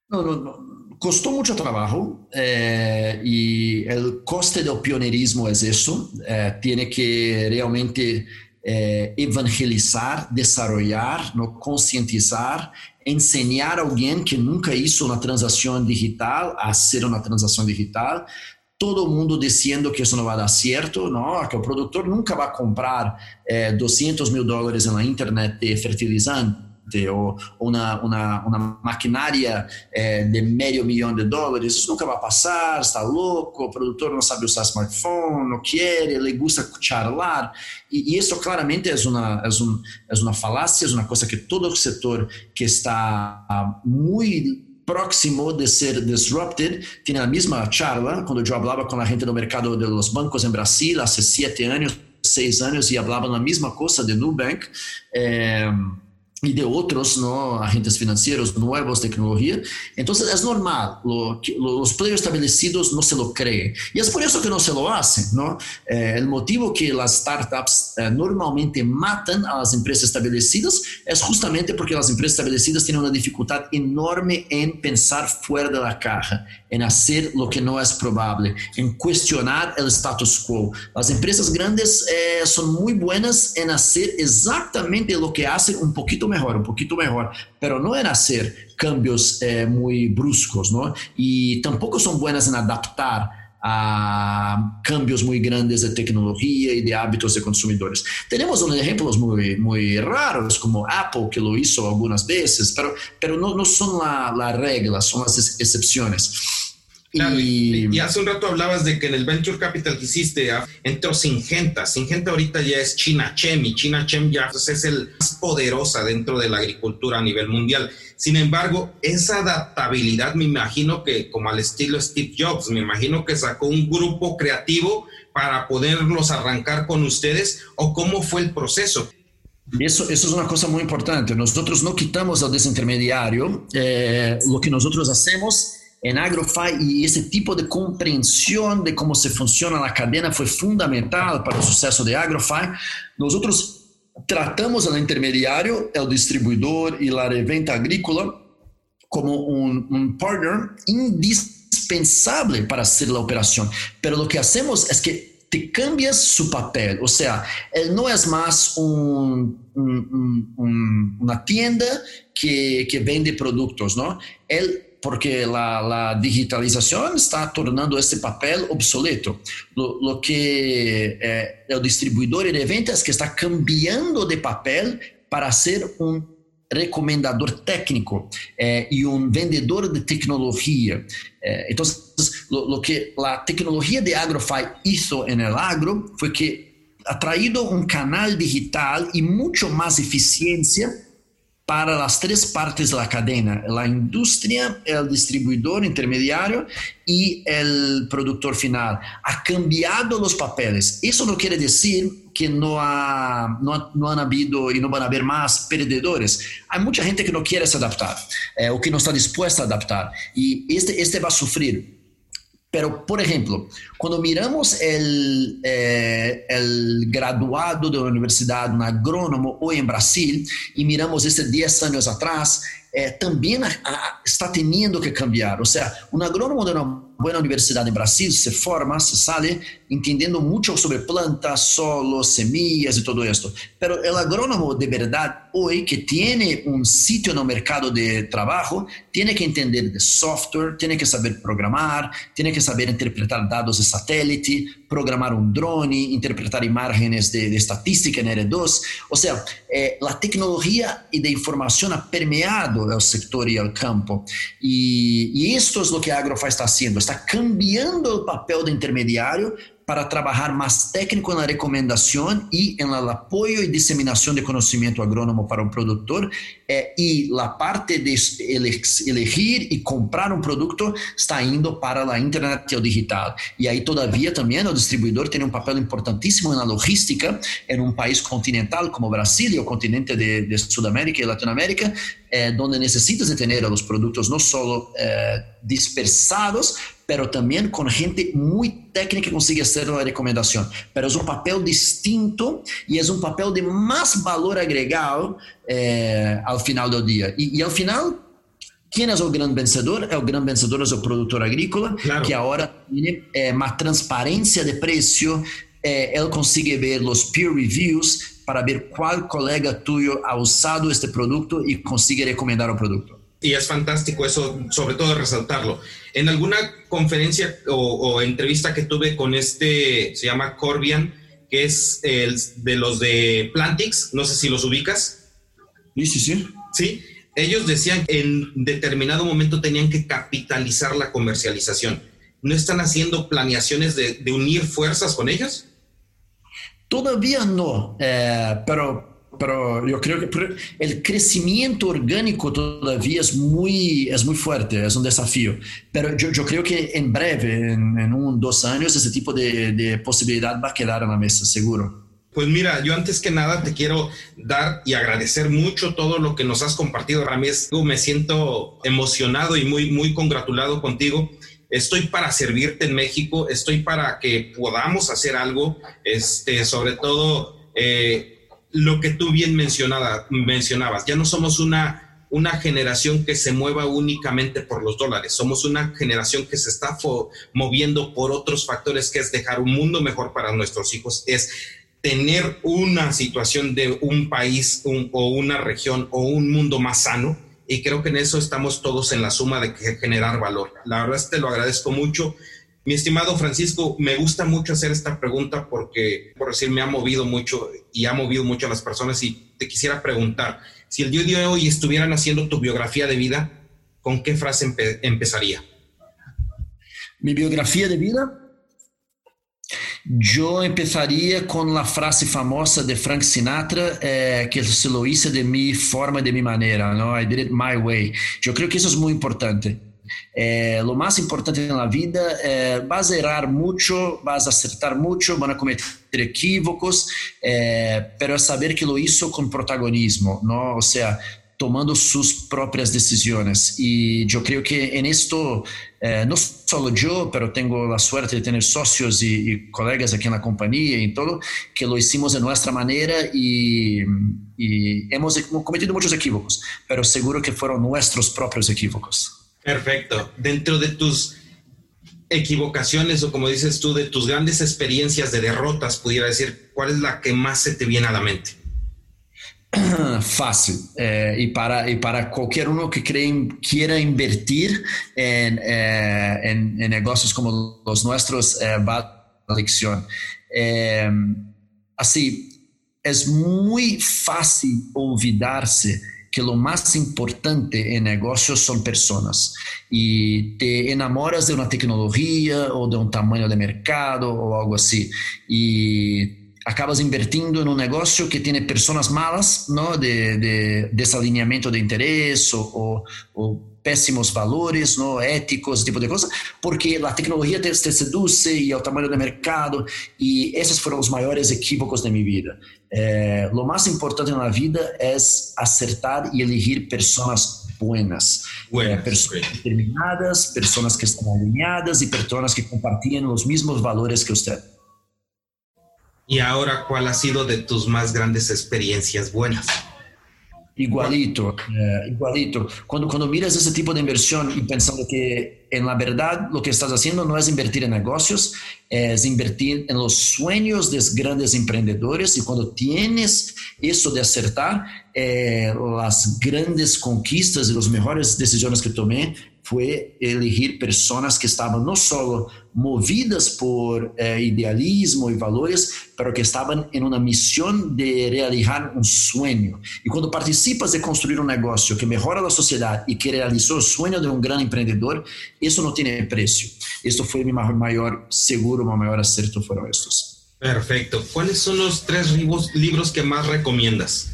No, no, no costó mucho trabajo eh, y el coste del pionerismo es eso. Eh, tiene que realmente eh, evangelizar, desarrollar, no conscientizar, ensinar alguém que nunca hizo uma transação digital a ser uma transação digital, todo mundo dizendo que isso não vai dar certo, não, que o produtor nunca vai comprar eh, 200 mil dólares na internet de fertilizante ou uma, uma, uma maquinária eh, de meio milhão de dólares, isso nunca vai passar, está louco, o produtor não sabe usar smartphone, não quer, ele gosta charlar, e, e isso claramente é uma, é, um, é uma falácia, é uma coisa que todo o setor que está muito próximo de ser disrupted, tinha a mesma charla quando eu falava com a gente do mercado de los bancos em Brasil, há sete anos, seis anos, e falavam a mesma coisa de Nubank. Eh, y de otros ¿no? agentes financieros de tecnología. Entonces es normal, lo, los players establecidos no se lo creen. Y es por eso que no se lo hacen. ¿no? Eh, el motivo que las startups eh, normalmente matan a las empresas establecidas es justamente porque las empresas establecidas tienen una dificultad enorme en pensar fuera de la caja, en hacer lo que no es probable, en cuestionar el status quo. Las empresas grandes eh, son muy buenas en hacer exactamente lo que hacen un poquito mejor, un poquito mejor, pero no en hacer cambios eh, muy bruscos, ¿no? Y tampoco son buenas en adaptar a cambios muy grandes de tecnología y de hábitos de consumidores. Tenemos unos ejemplos muy, muy raros, como Apple, que lo hizo algunas veces, pero, pero no, no son la, la regla, son las excepciones. y, hace un rato hablabas de que en el venture capital que hiciste ah, entró Singenta. Singenta ahorita ya es China Chem y China Chem ya es el más poderosa dentro de la agricultura a nivel mundial. Sin embargo, esa adaptabilidad me imagino que como al estilo Steve Jobs, me imagino que sacó un grupo creativo para poderlos arrancar con ustedes o cómo fue el proceso. Eso, es una cosa muy importante. Nosotros no quitamos al desintermediario. Eh, lo que nosotros hacemos en AgroFi y ese tipo de comprensión de cómo se funciona la cadena fue fundamental para el suceso de AgroFi. Nosotros tratamos al intermediario, el distribuidor y la reventa agrícola como un partner indispensable para hacer la operación. Pero lo que hacemos es que te cambias su papel, o sea, él no es más un, un, un, una tienda que, que, vende productos, ¿no? Él porque la, la, digitalización está tornando este papel obsoleto. Lo, lo que eh, el distribuidor de ventas que está cambiando de papel para ser un recomendador técnico eh, y un vendedor de tecnología. Eh, lo, lo, que la tecnología de AgroFi hizo en el agro fue que ha traído un canal digital y mucho más eficiencia para as três partes da cadeia: a indústria, o distribuidor intermediário e o produtor final. Ha cambiado os papéis. Isso não quer dizer que não há, não, não han habido e não vão haver mais perdedores. Há muita gente que não quer se adaptar, é, ou que não está disposta a adaptar. E este, este vai sofrer Pero, por ejemplo, cuando miramos el, eh, el graduado de la universidad, un agrónomo hoy en Brasil, y miramos este 10 años atrás, eh, también a, a, está teniendo que cambiar. O sea, un agrónomo de una buena universidad en Brasil se forma, se sale entendiendo mucho sobre plantas, solos, semillas y todo esto. Pero el agrónomo de verdad hoy que tiene un sitio en el mercado de trabajo, tiene que entender de software, tiene que saber programar, tiene que saber interpretar datos de satélite, programar un drone, interpretar imágenes de, de estadística en R2. O sea, eh, la tecnología y de información ha permeado el sector y el campo. Y, y esto es lo que Agrofa está haciendo está cambiando o papel do intermediário para trabalhar mais técnico na recomendação e no apoio e disseminação de conhecimento agrônomo para o produtor eh, e a parte de elegir e comprar um produto está indo para a internet e o digital. E aí, todavia, também o distribuidor tem um papel importantíssimo na logística em um país continental como Brasil e o continente de, de Sudamérica e Latinoamérica, eh, onde necessitas de ter os produtos não só eh, dispersados, pero también con gente muy técnica consigue hacer la recomendación. Pero es un papel distinto y es un papel de más valor agregado eh, al final del día. Y, y, al final, ¿quién es el gran vencedor? El gran vencedor es el productor agrícola, claro. que ahora tiene eh, más transparencia de precio, eh, él consigue ver los peer reviews para ver cuál colega tuyo ha usado este producto y consigue recomendar el producto. Y es fantástico eso, sobre todo resaltarlo. En alguna conferencia o, o entrevista que tuve con este, se llama Corbian, que es el de los de Plantix, no sé si los ubicas. Sí, sí, sí. Sí, ellos decían que en determinado momento tenían que capitalizar la comercialización. ¿No están haciendo planeaciones de, de unir fuerzas con ellos? Todavía no, eh, pero pero yo creo que el crecimiento orgánico todavía es muy, es muy fuerte, es un desafío. Pero yo, yo creo que en breve, en, en un dos años, ese tipo de, de posibilidad va a quedar en la mesa, seguro. Pues mira, yo antes que nada te quiero dar y agradecer mucho todo lo que nos has compartido, Ramírez. Me siento emocionado y muy, muy congratulado contigo. Estoy para servirte en México, estoy para que podamos hacer algo, este, sobre todo eh, lo que tú bien mencionada, mencionabas. Ya no somos una, una generación que se mueva únicamente por los dólares, somos una generación que se está moviendo por otros factores, que es dejar un mundo mejor para nuestros hijos, es tener una situación de un país o una región o un mundo más sano. Y creo que en eso estamos todos en la suma de generar valor. La verdad es que te lo agradezco mucho. Mi estimado Francisco, me gusta mucho hacer esta pregunta porque, por decir, me ha movido mucho y ha movido mucho a las personas y te quisiera preguntar, si el día de hoy estuvieran haciendo tu biografía de vida, ¿con qué frase empe empezaría? Mi biografía de vida yo empezaría con la frase famosa de Frank Sinatra, eh, que se lo hice de mi forma, de mi manera, ¿no? I did it my way. Yo creo que eso es muy importante. Eh, lo más importante en la vida, eh, a errar mucho, vas a acertar mucho, van a cometer equívocos, eh, pero es saber que lo hizo con protagonismo, ¿no? O sea, tomando sus propias decisiones. Y yo creo que en esto, eh, no solo yo, pero tengo la suerte de tener socios y, y, colegas aquí en la compañía y todo, que lo hicimos de nuestra manera y, y hemos cometido muchos equívocos, pero seguro que fueron nuestros propios equívocos. Perfecto. Dentro de tus equivocaciones o como dices tú, de tus grandes experiencias de derrotas, pudiera decir, ¿cuál es la que más se te viene a la mente? <clears throat> fácil eh, y, para, y para cualquier uno que quiera invertir en, eh, en, en, negocios como los nuestros eh, va a lección. Eh, así, es muy fácil olvidarse que lo más importante en negocios son personas y te enamoras de una tecnología o de un tamaño de mercado o algo así y acabas invirtiendo en un negocio que tiene personas malas, ¿no? De, de desalineamiento de interés o, o, o, pésimos valores, ¿no? Éticos, tipo de cosas, porque la tecnología te, te, seduce y el tamaño de mercado y esos fueron los mayores equívocos de mi vida. Eh, lo más importante en la vida es acertar y elegir personas buenas, buenas eh, personas determinadas, personas que están alineadas y personas que comparten los mismos valores que usted. Y ahora, ¿cuál ha sido de tus más grandes experiencias buenas? Igualito, eh, igualito. Cuando, cuando miras ese tipo de inversión y pensando que en la verdad lo que estás haciendo no es invertir en negocios, es invertir en los sueños de grandes emprendedores y cuando tienes eso de acertar, eh, las grandes conquistas y las mejores decisiones que tomé fue elegir personas que estaban no solo movidas por eh, idealismo y valores, pero que estaban en una misión de realizar un sueño. Y cuando participas de construir un negocio que mejora la sociedad y que realizó el sueño de un gran emprendedor, eso no tiene precio. Esto fue mi mayor seguro, mi mayor acierto fueron estos. Perfecto. ¿Cuáles son los tres libros, que más recomiendas?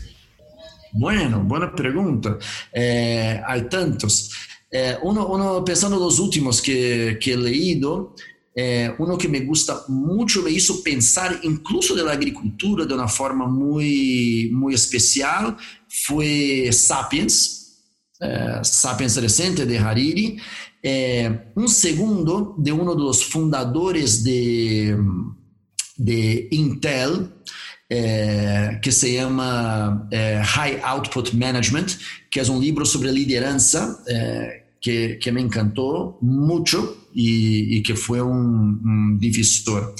Bueno, buena pregunta. Eh, hay tantos. Eh, uno, uno, pensando en los últimos que, que he leído, eh, uno que me gusta mucho, me hizo pensar incluso de la agricultura de una forma muy, muy especial, fue Sapiens, eh, Sapiens Recente de Hariri. Eh, un segundo de uno de los fundadores de, de Intel, eh, que se llama eh, High Output Management, que es un libro sobre lideranza eh, que, que me encantó mucho y, y que fue un, un divisor.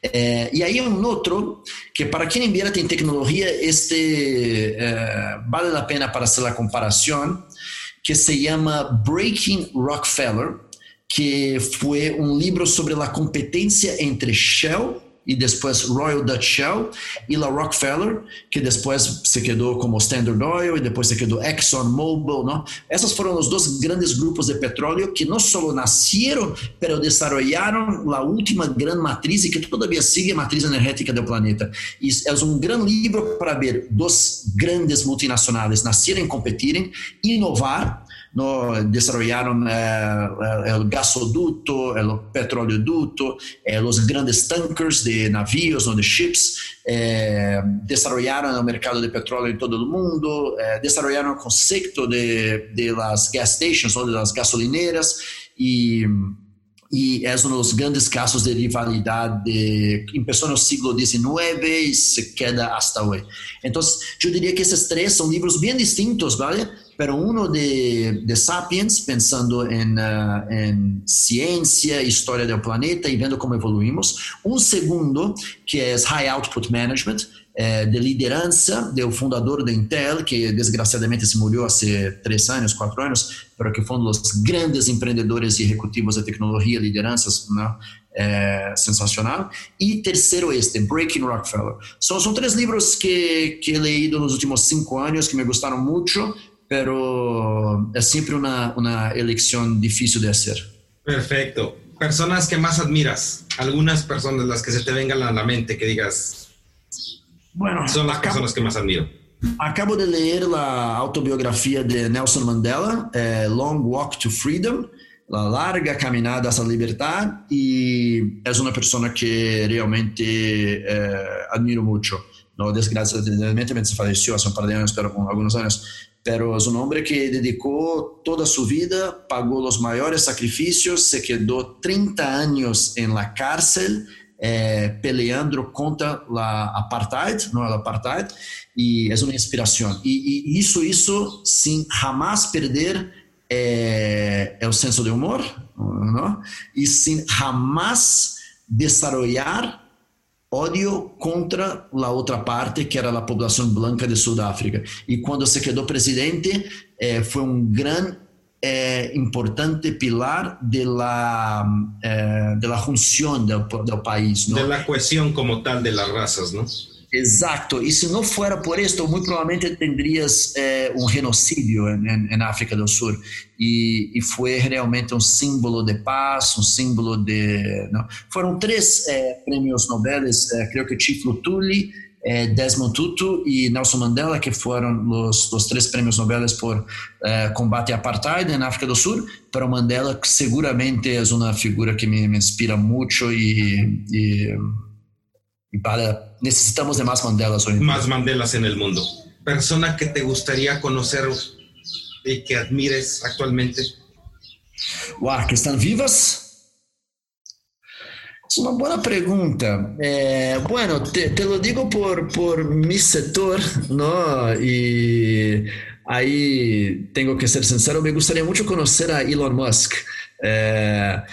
Eh, y hay un otro que para quien invierte en tecnología, este eh, vale la pena para hacer la comparación, que se llama Breaking Rockefeller, que fue un libro sobre la competencia entre Shell e depois Royal Dutch Shell e la Rockefeller, que depois se quedou como Standard Oil e depois se quedou ExxonMobil, ¿no? Essas foram os dois grandes grupos de petróleo que não só nasceram, pero desarrollaram a última grande matriz e que todavia sigue a matriz energética do planeta. E é um grande livro para ver dos grandes multinacionais nascerem, competirem, inovar no, desarrollaron eh, el gasoducto, el petroleoducto, eh, los grandes tankers de navíos, no, de ships, eh, desarrollaron el mercado de petróleo en todo el mundo, eh, desarrollaron el concepto de, de las gas stations, ¿no? de las gasolineras y e é um dos grandes casos de rivalidade começou no século XIX e se queda hasta hoje. Então, eu diria que esses três são livros bem distintos, ¿vale? Pero uno de, de Sapiens, pensando en, uh, en, ciencia, historia del planeta y viendo cómo evoluimos. Un segundo, que es High Output Management, eh, de liderança del fundador de Intel, que desgraciadamente se murió hace tres años, cuatro años, pero que uno de los grandes emprendedores y ejecutivos de tecnología, lideranças, ¿no? Eh, sensacional. Y tercero este, Breaking Rockefeller. Son, son tres libros que, que he leído en los últimos cinco años que me gustaron mucho pero es siempre una, una elección difícil de hacer. Perfecto. Personas que más admiras, algunas personas las que se te vengan a la mente que digas, bueno, son las personas que más admiro. Acabo de leer la autobiografía de Nelson Mandela, eh, Long Walk to Freedom, la larga caminada hacia la libertad, y es una persona que realmente eh, admiro mucho. No, desgraciadamente se falleció hace un par de años, pero con algunos años, pero un hombre que dedicó toda su vida, pagó los mayores sacrificios, se quedó 30 años en la cárcel eh, peleando contra la apartheid, no el apartheid, es una inspiración. Y, y hizo eso sin jamás perder eh, el senso de humor, ¿no? Y sin jamás desarrollar odio contra a outra parte, que era a população branca de Sudáfrica. E quando se quedou presidente, eh, um grande eh, importante pilar de la, eh, del país. ¿no? De la como tal de las razas. Exacto, y si no fuera por esto, muy probablemente tendrías eh, un genocidio en, en, en, África del Sur. Y, y, fue realmente un símbolo de paz, un símbolo de... ¿no? Fueron tres eh, premios Nobel, eh, creo que Chief Lutuli, eh, Desmond Tutu y Nelson Mandela, que fueron los, los tres premios Nobel por combate apartheid en África del Sur, pero Mandela seguramente es una figura que me, me inspira mucho y, y y para, necesitamos de más Mandelas hoy. Más Mandelas en el mundo. Persona que te gustaría conocer y que admires actualmente. Wow, que están vivas. Es una buena pregunta. Eh, bueno, te, te, lo digo por, por mi sector, ¿no? Y ahí tengo que ser sincero, me gustaría mucho conocer a Elon Musk. É,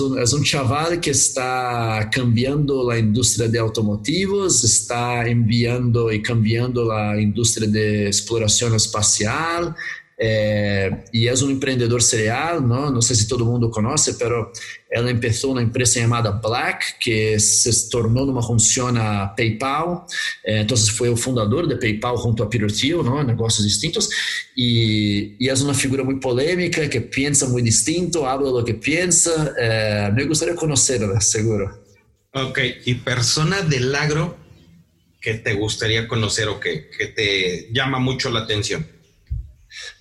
um, és um chaval que está cambiando a indústria de automotivos, está enviando e cambiando a indústria de exploração espacial, é, e é um empreendedor serial, não? não sei se todo mundo conhece, mas ela começou uma empresa chamada Black, que se tornou numa funciona PayPal, é, então foi o fundador de PayPal junto a Peter Thiel, não? negócios distintos, e, e é uma figura muito polêmica, que pensa muito distinto, habla do que pensa, é, me gostaria de conhecê-la, seguro. Ok, e persona del agro que te gustaría conocer o que, que te llama mucho la atención?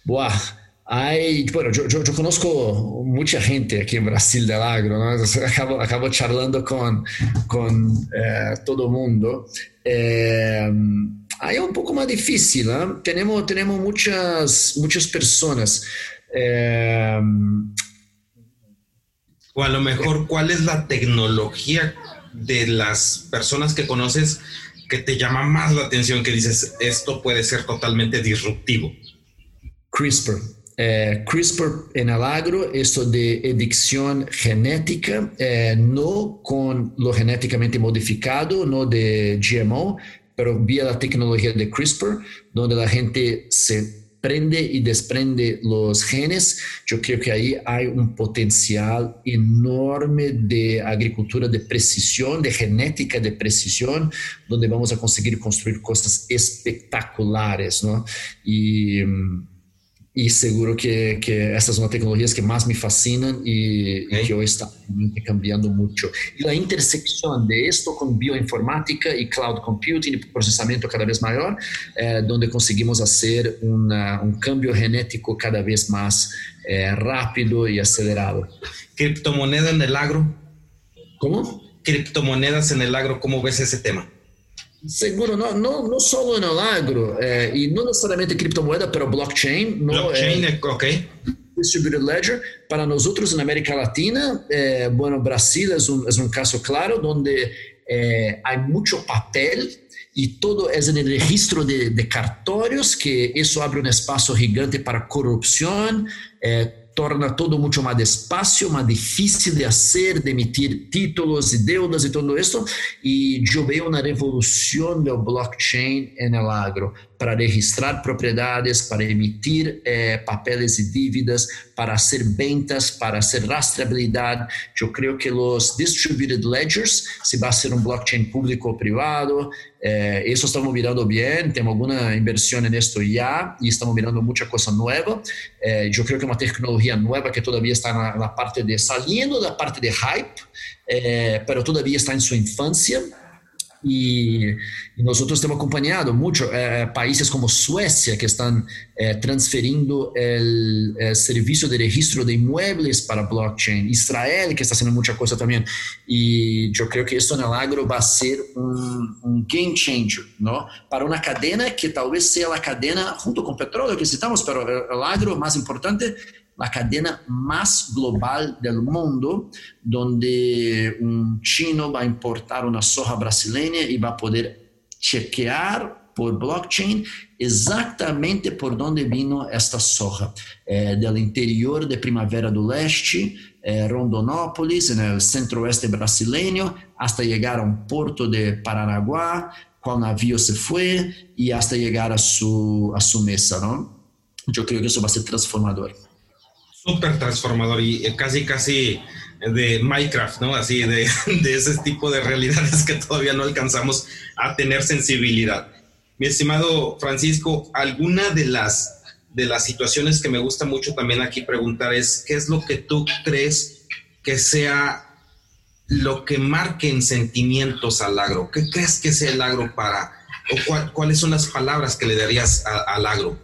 Buah, hay, bueno, yo, conozco mucha gente aquí en Brasil del agro, <laughs> acabo, acabo charlando con, con eh, todo el mundo. Eh, ahí un poco más difícil, ¿eh? tenemos, tenemos muchas, muchas personas. Eh, o a lo mejor, ¿cuál es la tecnología de las personas que conoces que te llama más la atención, que dices, esto puede ser totalmente disruptivo? CRISPR. eh, CRISPR en el agro, esto de edición genética, eh, no con lo genéticamente modificado, no de GMO, pero vía la tecnología de CRISPR, donde la gente se prende y desprende los genes, yo creo que ahí hay un potencial enorme de agricultura de precisión, de genética de precisión, donde vamos a conseguir construir cosas espectaculares, ¿no? Y mm, y seguro que, que son las tecnologías que más me fascinan y, okay. y que hoy están cambiando mucho. Y la intersección de esto con bioinformática y cloud computing y procesamiento cada vez mayor, eh, donde conseguimos hacer una, un cambio genético cada vez más eh, rápido y acelerado. ¿Criptomoneda en el agro? ¿Cómo? Criptomonedas en el agro, ¿cómo ves ese tema? Seguro, no, no, no solo el agro, eh, y no necesariamente criptomoeda, pero blockchain. ¿no? Blockchain, eh, ok. Distributed Ledger. Para nosotros en América Latina, eh, bueno, Brasil es un, es un, caso claro donde eh, hay mucho papel y todo en el registro de, de cartorios, que eso abre un espacio gigante para corrupción. Eh, torna todo mucho más despacio, más difícil de hacer, de emitir títulos y deudas y todo esto. Y yo veo una revolución del blockchain en el agro para registrar propiedades, para emitir eh, papeles y dívidas, para hacer ventas, para hacer rastreabilidad. Yo creo que los distributed ledgers, si va a ser un blockchain público o privado, eh, eso estamos mirando bien, tenemos alguna inversión en esto ya y estamos mirando mucha cosa nueva. Eh, yo creo que una tecnología nueva que todavía está en la parte de saliendo de la parte de hype, eh, pero todavía está en su infancia y, y, nosotros hemos acompañado mucho eh, países como Suecia que están eh, transferiendo el, el, servicio de registro de inmuebles para blockchain, Israel que está haciendo mucha cosa también y yo creo que esto en el agro va a ser un, un game changer, ¿no? Para una cadena que tal vez sea la cadena junto con petróleo que citamos, pero el, el agro más importante la cadena más global del mundo, donde un chino va a importar una soja brasileña y va a poder chequear por blockchain exactamente por dónde vino esta soja, eh, del interior de Primavera do Leste, eh, Rondonópolis, el centro-oeste brasileño, hasta llegar a un puerto de Paranaguá, cuál navío se fue y hasta llegar a su, a su mesa, ¿no? Yo creo que eso va a ser transformador súper transformador y eh, casi, casi de Minecraft, ¿no? Así de, <laughs> de, ese tipo de realidades que todavía no alcanzamos a tener sensibilidad. Mi estimado Francisco, alguna de las, de las situaciones que me gusta mucho también aquí preguntar es, ¿qué es lo que tú crees que sea lo que marque en sentimientos al agro? ¿Qué crees que sea el agro para, o cuál, cuáles son las palabras que le darías al agro?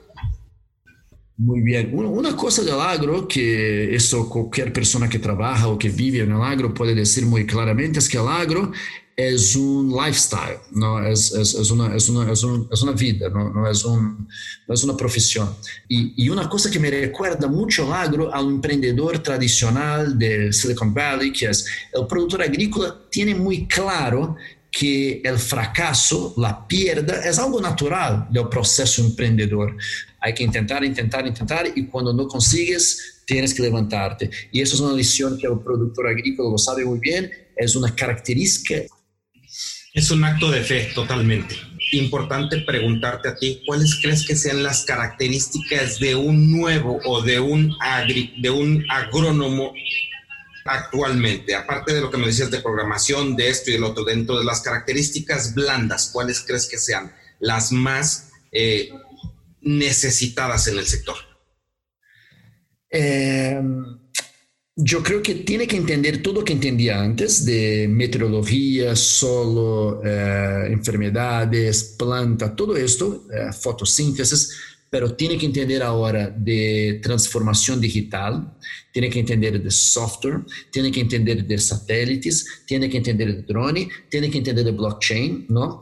Muy bien. Una cosa del agro, que eso cualquier persona que trabaja o que vive en el agro puede decir muy claramente, es que el agro es un lifestyle, ¿no? es, es, es, una, es, una, un, una vida, ¿no? No, un, no es una profesión. Y, y, una cosa que me recuerda mucho el agro al emprendedor tradicional de Silicon Valley, que es el productor agrícola, tiene muy claro que el fracaso, la pierda, es algo natural del proceso emprendedor. Hay que intentar, intentar, intentar y cuando no consigues, tienes que levantarte. Y eso es una lección que el productor agrícola lo sabe muy bien, es una característica. Es un acto de fe, totalmente. Importante preguntarte a ti, ¿cuáles crees que sean las características de un nuevo o de un, agri, de un agrónomo actualmente? Aparte de lo que me decías de programación, de esto y del otro, dentro de las características blandas, ¿cuáles crees que sean las más eh, necesitadas en el sector? Eh, yo creo que tiene que entender todo lo que entendía antes de meteorología, solo, eh, enfermedades, planta, todo esto, eh, fotosíntesis, pero tiene que entender ahora de transformación digital, tiene que entender de software, tiene que entender de satélites, tiene que entender de drone, tiene que entender de blockchain, ¿no?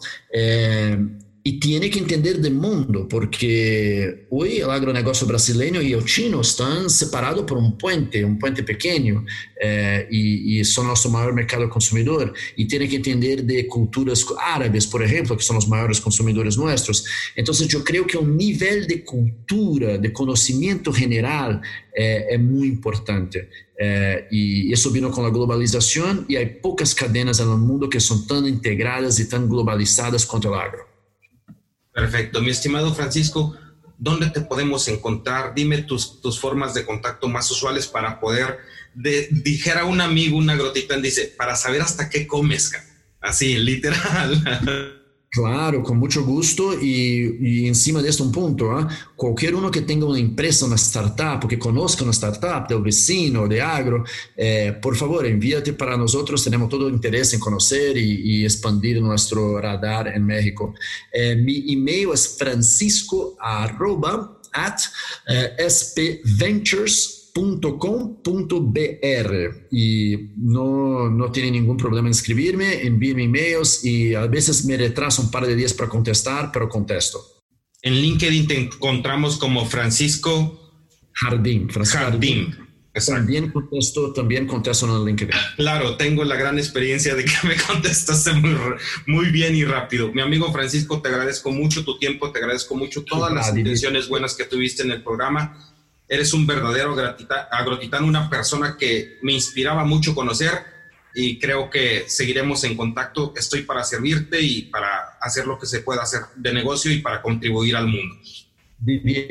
Eh, y tiene que entender del mundo, porque hoy el agronegócio brasileño y el chino están separados por un puente, un puente pequeño, eh, y, y, son nuestro mercado consumidor, y tiene que entender de culturas árabes, por ejemplo, que son los mayores consumidores nuestros. Entonces yo creo que un nivel de cultura, de conocimiento general, eh, muy importante. Eh, y eso vino con la globalización y hay pocas cadenas en el mundo que son tan integradas y tan globalizadas cuanto el agro. Perfecto. Mi estimado Francisco, ¿dónde te podemos encontrar? Dime tus, tus formas de contacto más usuales para poder, de, dijera un amigo, una grotita, dice, para saber hasta qué comes, así, literal. <laughs> Claro, con mucho gusto y, y encima de esto un punto, ¿eh? cualquier uno que tenga una empresa, una startup, que conozca una startup del vecino, de agro, eh, por favor envíate para nosotros, tenemos todo el interés en conocer y, y expandir nuestro radar en México. Eh, mi email es francisco .com.br y no, no tiene ningún problema en escribirme, envíenme emails y a veces me retraso un par de días para contestar, pero contesto. En LinkedIn te encontramos como Francisco Jardín. Francisco Jardín. También contesto, también contesto en LinkedIn. Claro, tengo la gran experiencia de que <laughs> me contestaste muy, muy bien y rápido. Mi amigo Francisco, te agradezco mucho tu tiempo, te agradezco mucho todas las intenciones buenas que tuviste en el programa Eres un verdadero agrotitano, una persona que me inspiraba mucho conocer y creo que seguiremos en contacto. Estoy para servirte y para hacer lo que se pueda hacer de negocio y para contribuir al mundo.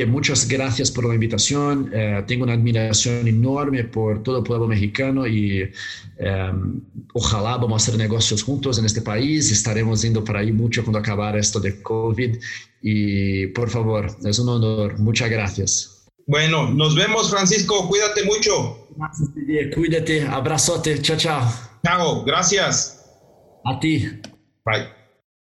Muchas gracias por la invitación. Eh, tengo una admiración enorme por todo el pueblo mexicano y em, ojalá vamos a hacer negocios juntos en este país. Estaremos yendo para ahí mucho cuando acabar esto de COVID. Y por favor, es un honor. Muchas gracias. Bueno, nos vemos, Francisco. Cuídate mucho. Cuídate. Abrazote. Chao, chao. Chao. Gracias. A ti. Bye.